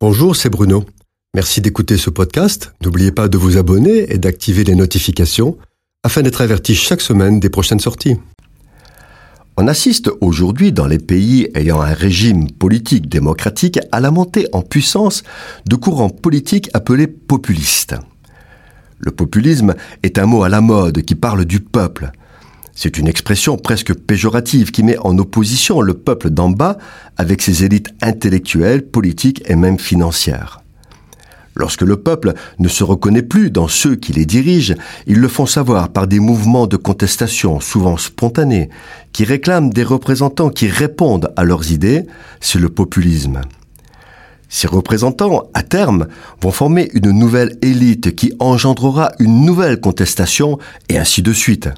Bonjour, c'est Bruno. Merci d'écouter ce podcast. N'oubliez pas de vous abonner et d'activer les notifications afin d'être averti chaque semaine des prochaines sorties. On assiste aujourd'hui dans les pays ayant un régime politique démocratique à la montée en puissance de courants politiques appelés populistes. Le populisme est un mot à la mode qui parle du peuple. C'est une expression presque péjorative qui met en opposition le peuple d'en bas avec ses élites intellectuelles, politiques et même financières. Lorsque le peuple ne se reconnaît plus dans ceux qui les dirigent, ils le font savoir par des mouvements de contestation souvent spontanés, qui réclament des représentants qui répondent à leurs idées, c'est le populisme. Ces représentants, à terme, vont former une nouvelle élite qui engendrera une nouvelle contestation, et ainsi de suite.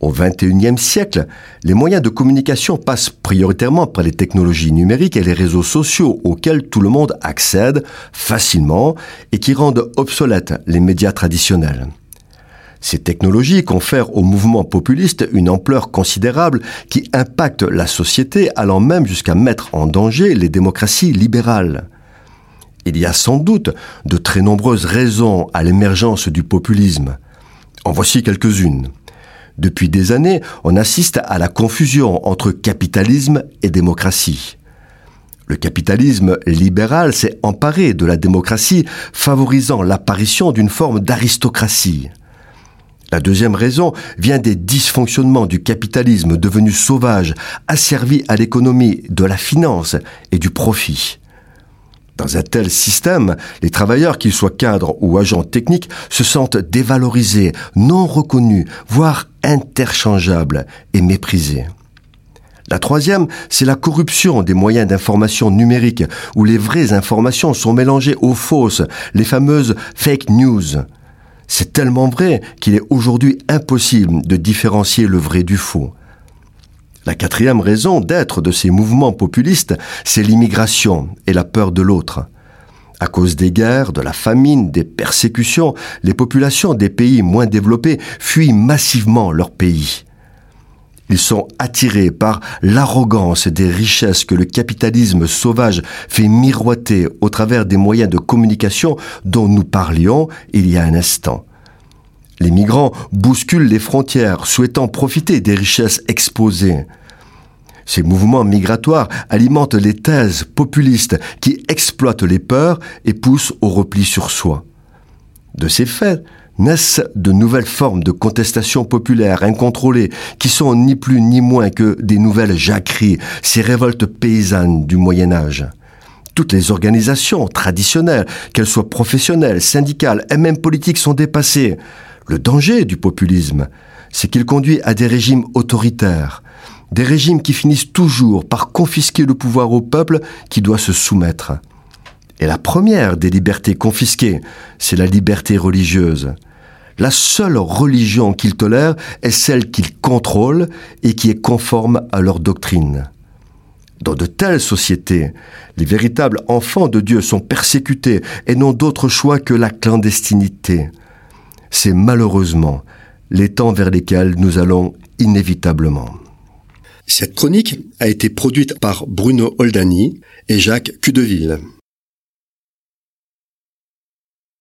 Au XXIe siècle, les moyens de communication passent prioritairement par les technologies numériques et les réseaux sociaux auxquels tout le monde accède facilement et qui rendent obsolètes les médias traditionnels. Ces technologies confèrent au mouvement populiste une ampleur considérable qui impacte la société allant même jusqu'à mettre en danger les démocraties libérales. Il y a sans doute de très nombreuses raisons à l'émergence du populisme. En voici quelques-unes. Depuis des années, on assiste à la confusion entre capitalisme et démocratie. Le capitalisme libéral s'est emparé de la démocratie, favorisant l'apparition d'une forme d'aristocratie. La deuxième raison vient des dysfonctionnements du capitalisme devenu sauvage, asservi à l'économie de la finance et du profit. Dans un tel système, les travailleurs, qu'ils soient cadres ou agents techniques, se sentent dévalorisés, non reconnus, voire interchangeables et méprisés. La troisième, c'est la corruption des moyens d'information numérique, où les vraies informations sont mélangées aux fausses, les fameuses fake news. C'est tellement vrai qu'il est aujourd'hui impossible de différencier le vrai du faux. La quatrième raison d'être de ces mouvements populistes, c'est l'immigration et la peur de l'autre. À cause des guerres, de la famine, des persécutions, les populations des pays moins développés fuient massivement leur pays. Ils sont attirés par l'arrogance des richesses que le capitalisme sauvage fait miroiter au travers des moyens de communication dont nous parlions il y a un instant. Les migrants bousculent les frontières, souhaitant profiter des richesses exposées. Ces mouvements migratoires alimentent les thèses populistes qui exploitent les peurs et poussent au repli sur soi. De ces faits, naissent de nouvelles formes de contestation populaire incontrôlées qui sont ni plus ni moins que des nouvelles jacqueries, ces révoltes paysannes du Moyen Âge. Toutes les organisations traditionnelles, qu'elles soient professionnelles, syndicales et même politiques, sont dépassées. Le danger du populisme, c'est qu'il conduit à des régimes autoritaires, des régimes qui finissent toujours par confisquer le pouvoir au peuple qui doit se soumettre. Et la première des libertés confisquées, c'est la liberté religieuse. La seule religion qu'ils tolèrent est celle qu'ils contrôlent et qui est conforme à leur doctrine. Dans de telles sociétés, les véritables enfants de Dieu sont persécutés et n'ont d'autre choix que la clandestinité. C'est malheureusement les temps vers lesquels nous allons inévitablement. Cette chronique a été produite par Bruno Oldani et Jacques Cudeville.